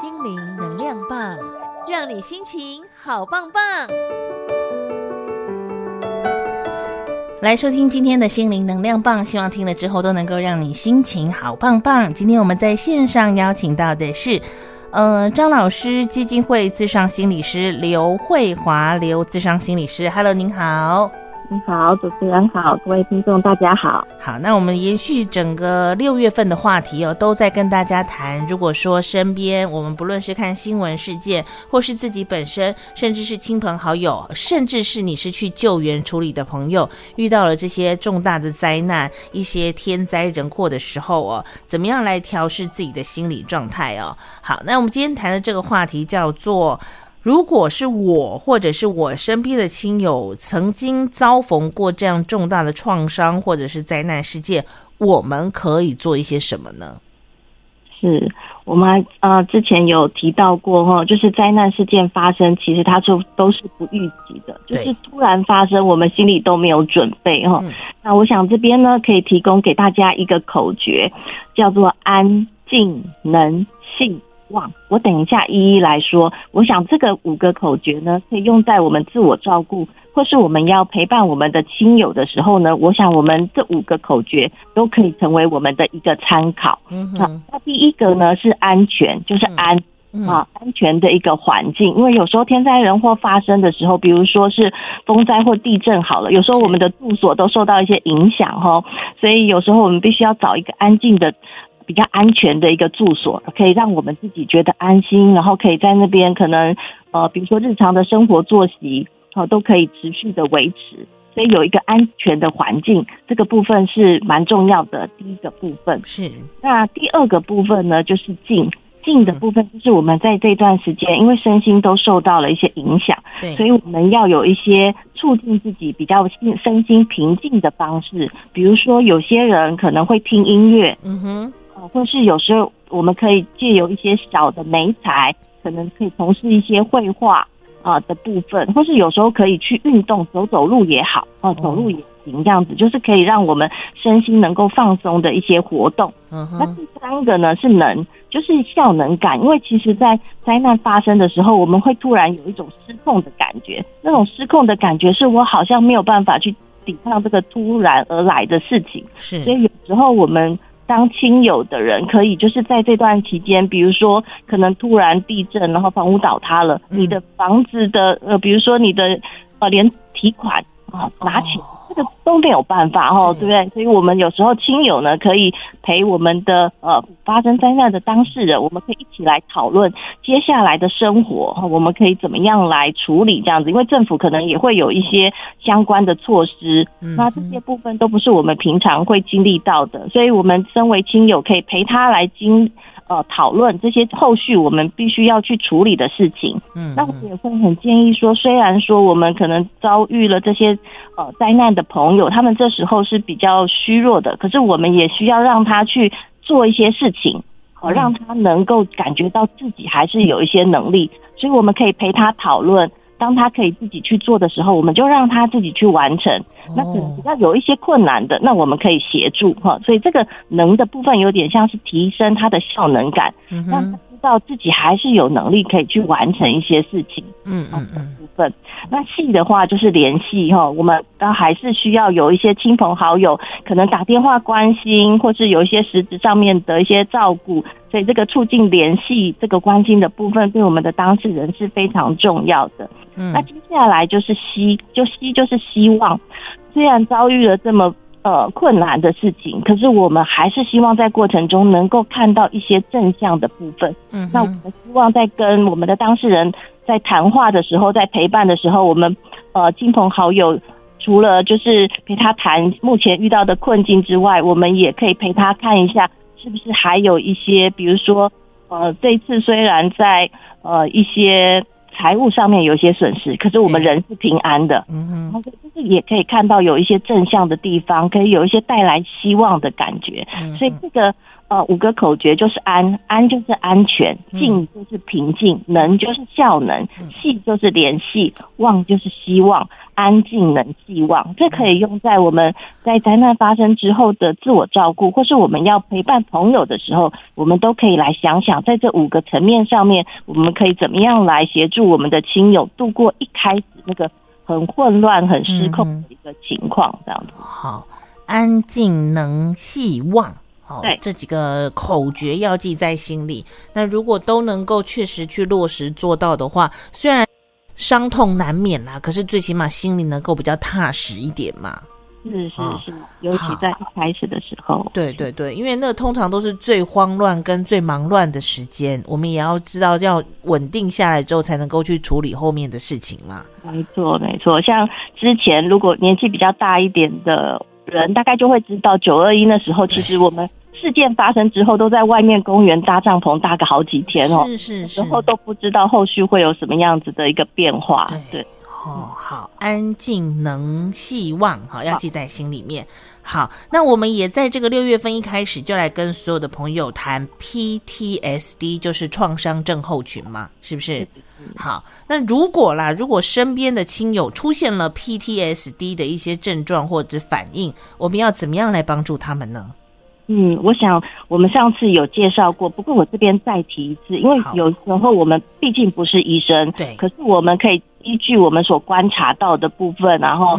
心灵能量棒，让你心情好棒棒。来收听今天的心灵能量棒，希望听了之后都能够让你心情好棒棒。今天我们在线上邀请到的是，呃，张老师基金会自商心理师刘慧华，刘自商心理师，Hello，您好。你好，主持人好，各位听众大家好。好，那我们延续整个六月份的话题哦，都在跟大家谈。如果说身边我们不论是看新闻事件，或是自己本身，甚至是亲朋好友，甚至是你是去救援处理的朋友，遇到了这些重大的灾难、一些天灾人祸的时候哦，怎么样来调试自己的心理状态哦？好，那我们今天谈的这个话题叫做。如果是我或者是我身边的亲友曾经遭逢过这样重大的创伤或者是灾难事件，我们可以做一些什么呢？是我们呃之前有提到过哈，就是灾难事件发生，其实它就都是不预计的，就是突然发生，我们心里都没有准备哈。嗯、那我想这边呢，可以提供给大家一个口诀，叫做安静能信。我等一下一一来说。我想这个五个口诀呢，可以用在我们自我照顾，或是我们要陪伴我们的亲友的时候呢。我想我们这五个口诀都可以成为我们的一个参考。嗯哼，那第一个呢是安全，就是安啊，安全的一个环境。因为有时候天灾人祸发生的时候，比如说是风灾或地震好了，有时候我们的住所都受到一些影响哈，所以有时候我们必须要找一个安静的。比较安全的一个住所，可以让我们自己觉得安心，然后可以在那边可能呃，比如说日常的生活作息，好、呃、都可以持续的维持。所以有一个安全的环境，这个部分是蛮重要的。第一个部分是，那第二个部分呢，就是静静的部分，就是我们在这段时间，因为身心都受到了一些影响，对，所以我们要有一些促进自己比较心身心平静的方式，比如说有些人可能会听音乐，嗯哼。或是有时候我们可以借由一些小的媒材，可能可以从事一些绘画啊的部分，或是有时候可以去运动，走走路也好，哦，走路也行，这样子就是可以让我们身心能够放松的一些活动。那第三个呢是能，就是效能感，因为其实在灾难发生的时候，我们会突然有一种失控的感觉，那种失控的感觉是我好像没有办法去抵抗这个突然而来的事情，是，所以有时候我们。当亲友的人可以就是在这段期间，比如说可能突然地震，然后房屋倒塌了，嗯、你的房子的呃，比如说你的呃，连提款啊拿钱。哦这个都没有办法哦，对不对？所以，我们有时候亲友呢，可以陪我们的呃发生灾难的当事人，我们可以一起来讨论接下来的生活，我们可以怎么样来处理这样子？因为政府可能也会有一些相关的措施，那这些部分都不是我们平常会经历到的，所以我们身为亲友，可以陪他来经。呃，讨论这些后续我们必须要去处理的事情。嗯，那我也会很建议说，虽然说我们可能遭遇了这些呃灾难的朋友，他们这时候是比较虚弱的，可是我们也需要让他去做一些事情，呃，让他能够感觉到自己还是有一些能力，所以我们可以陪他讨论。当他可以自己去做的时候，我们就让他自己去完成。那可能比较有一些困难的，那我们可以协助哈。所以这个能的部分有点像是提升他的效能感，道自己还是有能力可以去完成一些事情。嗯嗯嗯。部分，那细的话就是联系哈，我们当还是需要有一些亲朋好友，可能打电话关心，或是有一些实质上面的一些照顾。所以这个促进联系、这个关心的部分，对我们的当事人是非常重要的。嗯，那接下来就是希，就希就是希望。虽然遭遇了这么呃困难的事情，可是我们还是希望在过程中能够看到一些正向的部分。嗯，那我们希望在跟我们的当事人在谈话的时候，在陪伴的时候，我们呃亲朋好友除了就是陪他谈目前遇到的困境之外，我们也可以陪他看一下。是不是还有一些，比如说，呃，这次虽然在呃一些财务上面有一些损失，可是我们人是平安的，嗯嗯，就是也可以看到有一些正向的地方，可以有一些带来希望的感觉。嗯、所以这个呃五个口诀就是安，安就是安全，静就是平静，能就是效能，系就是联系，望就是希望。安静能寄望，这可以用在我们在灾难发生之后的自我照顾，或是我们要陪伴朋友的时候，我们都可以来想想，在这五个层面上面，我们可以怎么样来协助我们的亲友度过一开始那个很混乱、很失控的一个情况，这样子。好，安静能细望，好，对，这几个口诀要记在心里。那如果都能够确实去落实做到的话，虽然。伤痛难免啦，可是最起码心里能够比较踏实一点嘛。是是是，哦、尤其在一开始的时候。对对对，因为那通常都是最慌乱跟最忙乱的时间，我们也要知道要稳定下来之后，才能够去处理后面的事情嘛。没错没错，像之前如果年纪比较大一点的人，大概就会知道九二一那时候，其实我们。事件发生之后，都在外面公园搭帐篷搭个好几天哦，是是是，然后都不知道后续会有什么样子的一个变化。对，对哦，好，安静能希望，好，要记在心里面。好，那我们也在这个六月份一开始就来跟所有的朋友谈 PTSD，就是创伤症候群嘛，是不是好，那如果啦，如果身边的亲友出现了 PTSD 的一些症状或者反应，我们要怎么样来帮助他们呢？嗯，我想我们上次有介绍过，不过我这边再提一次，因为有时候我们毕竟不是医生，对，可是我们可以依据我们所观察到的部分，然后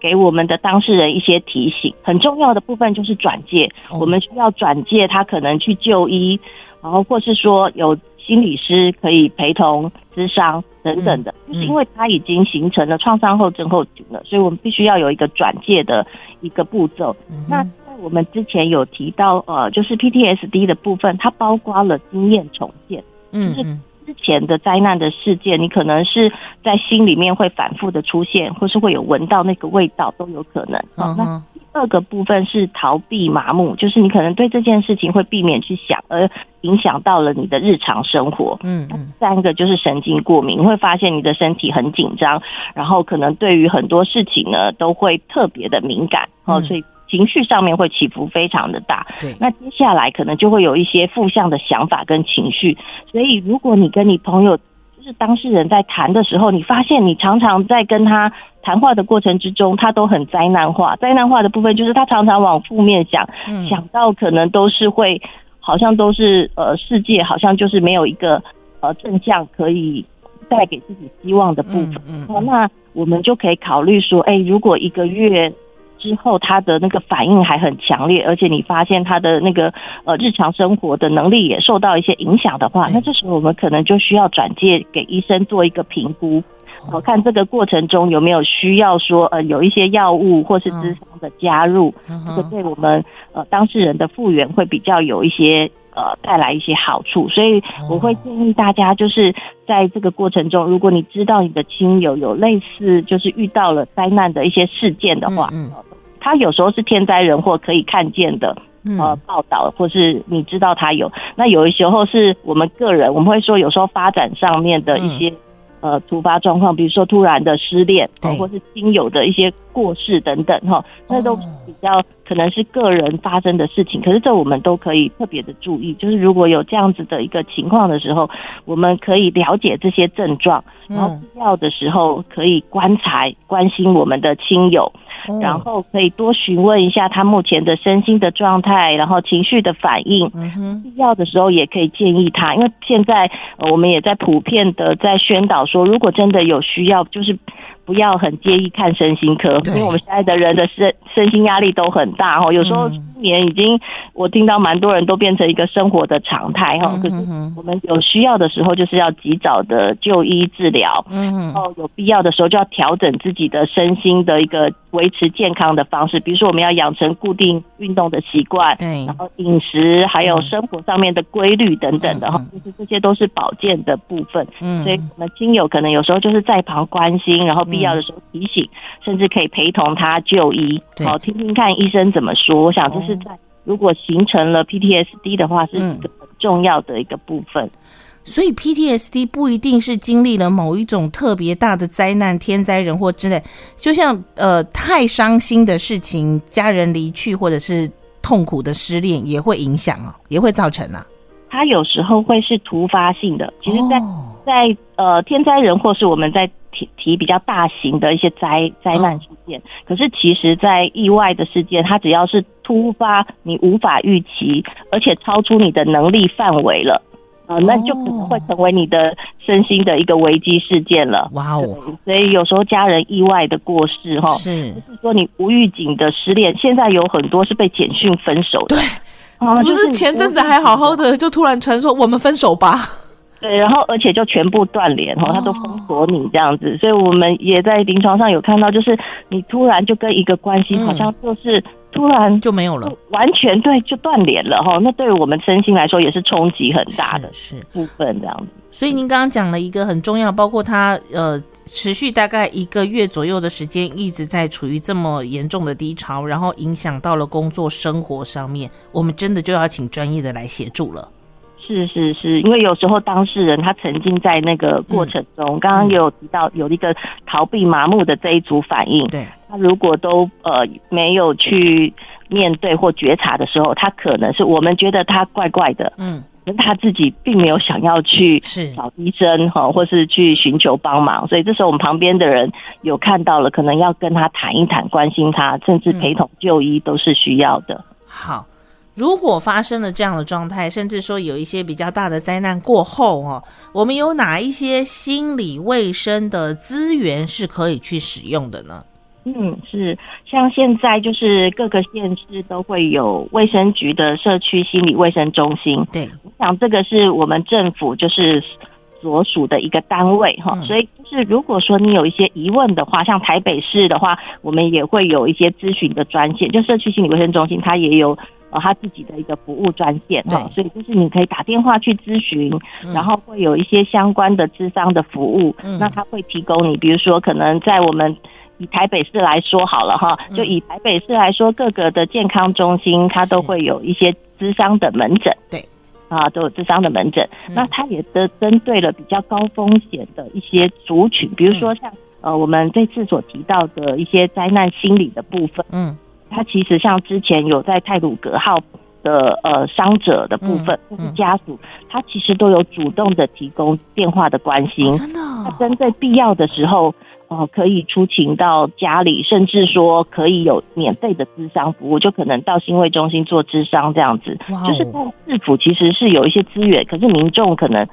给我们的当事人一些提醒。很重要的部分就是转介，我们需要转介他可能去就医，然后或是说有心理师可以陪同咨商等等的，就是因为他已经形成了创伤后症候群了，所以我们必须要有一个转介的一个步骤。那我们之前有提到，呃，就是 PTSD 的部分，它包括了经验重建，嗯，就是之前的灾难的事件，你可能是在心里面会反复的出现，或是会有闻到那个味道都有可能。好，那第二个部分是逃避麻木，就是你可能对这件事情会避免去想，而影响到了你的日常生活。嗯嗯。第三个就是神经过敏，你会发现你的身体很紧张，然后可能对于很多事情呢都会特别的敏感，哦，所以。情绪上面会起伏非常的大，对，那接下来可能就会有一些负向的想法跟情绪，所以如果你跟你朋友就是当事人在谈的时候，你发现你常常在跟他谈话的过程之中，他都很灾难化，灾难化的部分就是他常常往负面想，嗯、想到可能都是会，好像都是呃世界好像就是没有一个呃正向可以带给自己希望的部分，嗯，嗯，那我们就可以考虑说，哎，如果一个月。之后，他的那个反应还很强烈，而且你发现他的那个呃日常生活的能力也受到一些影响的话，那这时候我们可能就需要转介给医生做一个评估，我看这个过程中有没有需要说呃有一些药物或是咨商的加入，这个对我们呃当事人的复原会比较有一些呃带来一些好处，所以我会建议大家就是在这个过程中，如果你知道你的亲友有类似就是遇到了灾难的一些事件的话，嗯。他有时候是天灾人祸可以看见的，呃，报道或是你知道他有，那有的时候是我们个人，我们会说有时候发展上面的一些呃突发状况，比如说突然的失恋，或是亲友的一些过世等等哈，那都比较可能是个人发生的事情，可是这我们都可以特别的注意，就是如果有这样子的一个情况的时候，我们可以了解这些症状，然后必要的时候可以观察关心我们的亲友。然后可以多询问一下他目前的身心的状态，然后情绪的反应。嗯哼，必要的时候也可以建议他，因为现在我们也在普遍的在宣导说，如果真的有需要，就是。不要很介意看身心科，因为我们现在的人的身身心压力都很大哈。有时候失眠已经，我听到蛮多人都变成一个生活的常态哈。可是我们有需要的时候，就是要及早的就医治疗，然后有必要的时候就要调整自己的身心的一个维持健康的方式，比如说我们要养成固定运动的习惯，对，然后饮食还有生活上面的规律等等的哈，就是这些都是保健的部分。嗯，所以我们亲友可能有时候就是在旁关心，然后必要的时候提醒，甚至可以陪同他就医，好听听看医生怎么说。我想这是在如果形成了 PTSD 的话，是一个很重要的一个部分。嗯，所以 PTSD 不一定是经历了某一种特别大的灾难、天灾人祸之类，就像呃太伤心的事情，家人离去或者是痛苦的失恋也会影响啊，也会造成啊。它有时候会是突发性的，其实在，在在呃天灾人祸是我们在。提提比较大型的一些灾灾难事件。可是其实，在意外的事件，它只要是突发，你无法预期，而且超出你的能力范围了。啊、呃，那就可能会成为你的身心的一个危机事件了。哇哦！所以有时候家人意外的过世，哈，是，就是说你无预警的失恋，现在有很多是被简讯分手的。对，啊，不是前阵子还好好的，就突然传说我们分手吧。对，然后而且就全部断联，哈，他都封锁你这样子。所以我们也在临床上有看到，就是你突然就跟一个关系好像就是。突然就没有了，完全对，就断联了哈。那对于我们身心来说也是冲击很大的是部分这样子。所以您刚刚讲了一个很重要，包括他呃持续大概一个月左右的时间，一直在处于这么严重的低潮，然后影响到了工作生活上面，我们真的就要请专业的来协助了。是是是，因为有时候当事人他曾经在那个过程中，刚刚也有提到有一个逃避麻木的这一组反应。对，他如果都呃没有去面对或觉察的时候，他可能是我们觉得他怪怪的，嗯，可是他自己并没有想要去找医生哈，或是去寻求帮忙，所以这时候我们旁边的人有看到了，可能要跟他谈一谈，关心他，甚至陪同就医都是需要的。好。如果发生了这样的状态，甚至说有一些比较大的灾难过后哦，我们有哪一些心理卫生的资源是可以去使用的呢？嗯，是像现在就是各个县市都会有卫生局的社区心理卫生中心。对，我想这个是我们政府就是所属的一个单位哈，嗯，所以就是如果说你有一些疑问的话，像台北市的话，我们也会有一些咨询的专线，就社区心理卫生中心它也有。呃，他自己的一个服务专线哈，所以就是你可以打电话去咨询，然后会有一些相关的咨商的服务，那他会提供你，比如说可能在我们以台北市来说好了哈，就以台北市来说，各个的健康中心它都会有一些咨商的门诊，对，啊，都有咨商的门诊，那它也的针对了比较高风险的一些族群，比如说像呃我们这次所提到的一些灾难心理的部分，嗯。他其实像之前有在泰鲁格号的呃伤者的部分，或是家属，他其实都有主动的提供电话的关心，真的，他针对必要的时候，呃，可以出勤到家里，甚至说可以有免费的咨商服务，就可能到新卫中心做咨商这样子，就是在市府其实是有一些资源，可是民众可能。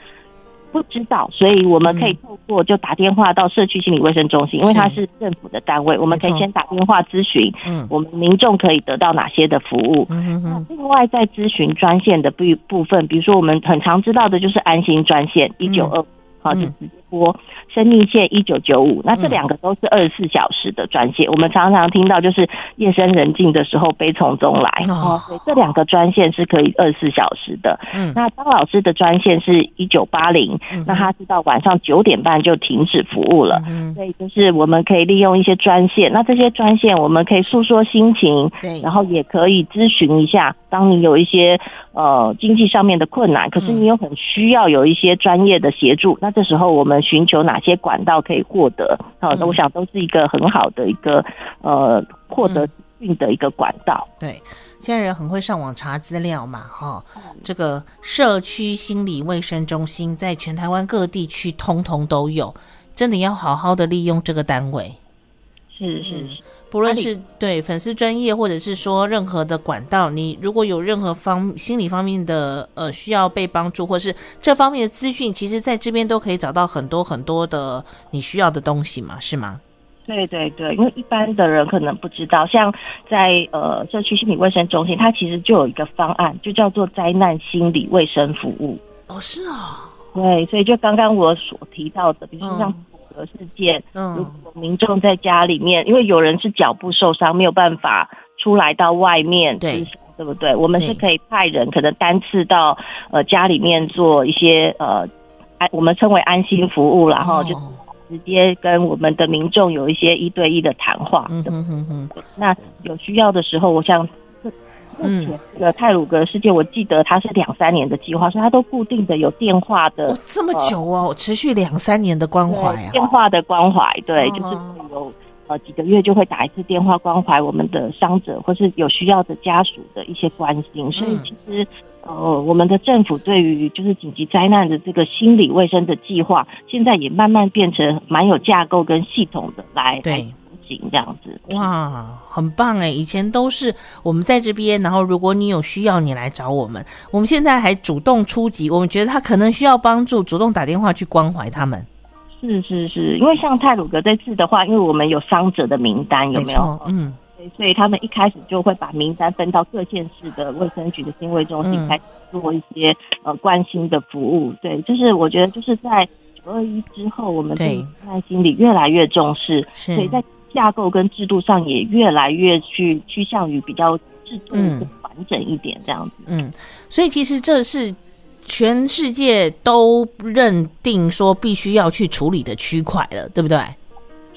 不知道，所以我们可以透过就打电话到社区心理卫生中心，因为它是。政府的单位，我们可以先打电话咨询，嗯，我们民众可以得到哪些的服务。嗯哼，另外在咨询专线的部部分，比如说我们很常知道的就是安心专线一九二五，好，就直接拨。生命线一九九五，那这两个都是二十四小时的专线。嗯、我们常常听到，就是夜深人静的时候，悲从中来哦。所以这两个专线是可以二十四小时的。嗯，那张老师的专线是一九八零，那他是到晚上九点半就停止服务了。嗯，所以就是我们可以利用一些专线，那这些专线我们可以诉说心情，对，然后也可以咨询一下，当你有一些呃经济上面的困难，可是你又很需要有一些专业的协助，那这时候我们寻求哪些？管道可以获得，好，那我想都是一个很好的一个呃获得资讯的一个管道。对，现在人很会上网查资料嘛，哈，这个社区心理卫生中心在全台湾各地区通通都有，真的要好好的利用这个单位。是是是。不论是对粉丝专业，或者是说任何的管道，你如果有任何方心理方面的呃需要被帮助，或是这方面的资讯，其实在这边都可以找到很多很多的你需要的东西嘛，是吗？对对对，因为一般的人可能不知道，像在呃社区心理卫生中心，它其实就有一个方案，就叫做灾难心理卫生服务。哦，是啊，对，所以就刚刚我所提到的，比如说像。的事件，嗯，如果民众在家里面，因为有人是脚部受伤，没有办法出来到外面，对，对不对？我们是可以派人，可能单次到呃家里面做一些呃安，我们称为安心服务，然后就直接跟我们的民众有一些一对一的谈话。嗯哼哼哼。那有需要的时候，我想。嗯，这个泰鲁格世界，我记得它是两三年的计划，所以它都固定的有电话的，这么久哦，持续两三年的关怀啊，电话的关怀，对，就是有呃几个月就会打一次电话关怀我们的伤者或是有需要的家属的一些关心，所以其实。呃，我们的政府对于就是紧急灾难的这个心理卫生的计划，现在也慢慢变成蛮有架构跟系统的来对这样子。哇，很棒哎！以前都是我们在这边，然后如果你有需要，你来找我们。我们现在还主动出击，我们觉得他可能需要帮助，主动打电话去关怀他们。是是是，因为像泰鲁格这次的话，因为我们有伤者的名单，有没有？嗯。所以他们一开始就会把名单分到各县市的卫生局的心卫中心，开始做一些呃关心的服务。对，就是我觉得就是在九二一之后，我们对灾难心理越来越重视，所以在架构跟制度上也越来越去趋向于比较制度完整一点这样子。嗯，所以其实这是全世界都认定说必须要去处理的区块了，对不对？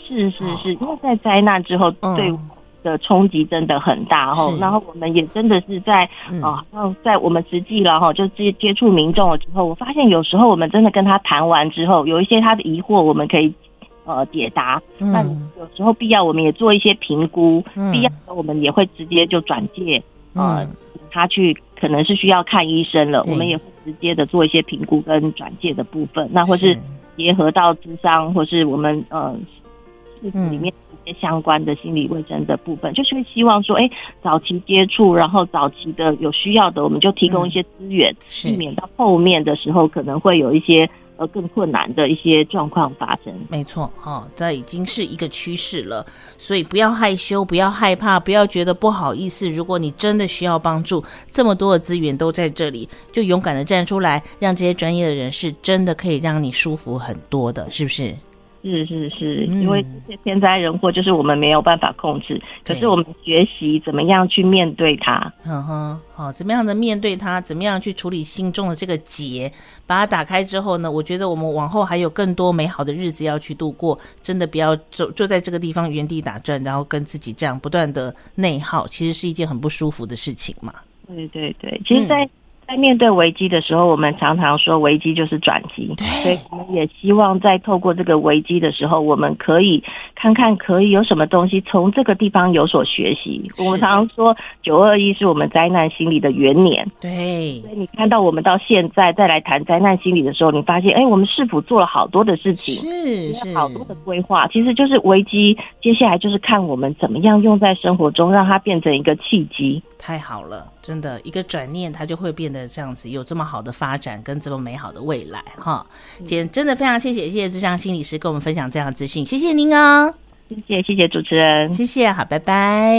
是是是，因为在灾难之后对。的冲击真的很大哈，然后我们也真的是在啊，然在我们实际了哈，就接接触民众了之后，我发现有时候我们真的跟他谈完之后，有一些他的疑惑，我们可以呃解答。那有时候必要，我们也做一些评估，必要的我们也会直接就转介呃他去，可能是需要看医生了，我们也会直接的做一些评估跟转介的部分，那或是结合到智商，或是我们呃事里面一些。相关的心理卫生的部分，就是会希望说，哎、欸，早期接触，然后早期的有需要的，我们就提供一些资源，避免到后面的时候可能会有一些呃更困难的一些状况发生。没错，哦，这已经是一个趋势了，所以不要害羞，不要害怕，不要觉得不好意思。如果你真的需要帮助，这么多的资源都在这里，就勇敢的站出来，让这些专业的人士真的可以让你舒服很多的，是不是？是是是，因为这些天灾人祸就是我们没有办法控制，嗯、可是我们学习怎么样去面对它。嗯哼，好，怎么样的面对它？怎么样去处理心中的这个结？把它打开之后呢？我觉得我们往后还有更多美好的日子要去度过。真的不要就就在这个地方原地打转，然后跟自己这样不断的内耗，其实是一件很不舒服的事情嘛。对对对，其实，在、嗯。在面对危机的时候，我们常常说危机就是转机，所以我们也希望在透过这个危机的时候，我们可以看看可以有什么东西从这个地方有所学习。我们常常说九二一是我们灾难心理的元年，对，所以你看到我们到现在再来谈灾难心理的时候，你发现哎，我们是否做了好多的事情，是是。好多的规划，其实就是危机，接下来就是看我们怎么样用在生活中，让它变成一个契机。太好了，真的一个转念，它就会变得这样子，有这么好的发展跟这么美好的未来哈。今天真的非常谢谢谢谢智商心理师跟我们分享这样的资讯，谢谢您哦，谢谢谢谢主持人，谢谢，好，拜拜。